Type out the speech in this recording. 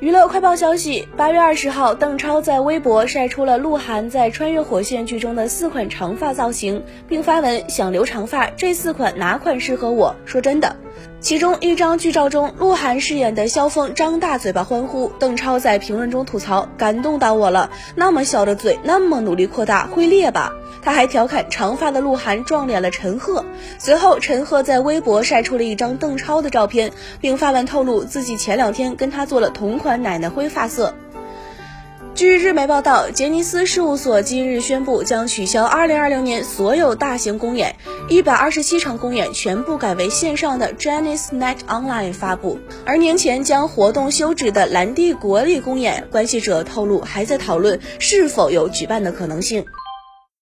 娱乐快报消息：八月二十号，邓超在微博晒出了鹿晗在《穿越火线》剧中的四款长发造型，并发文想留长发，这四款哪款适合我？说真的。其中一张剧照中，鹿晗饰演的萧峰张大嘴巴欢呼，邓超在评论中吐槽：“感动到我了，那么小的嘴，那么努力扩大，会裂吧？”他还调侃长发的鹿晗撞脸了陈赫。随后，陈赫在微博晒出了一张邓超的照片，并发文透露自己前两天跟他做了同款奶奶灰发色。据日媒报道，杰尼斯事务所今日宣布将取消2020年所有大型公演，127场公演全部改为线上的 Chinese Night Online 发布。而年前将活动休止的蓝地国立公演，关系者透露还在讨论是否有举办的可能性。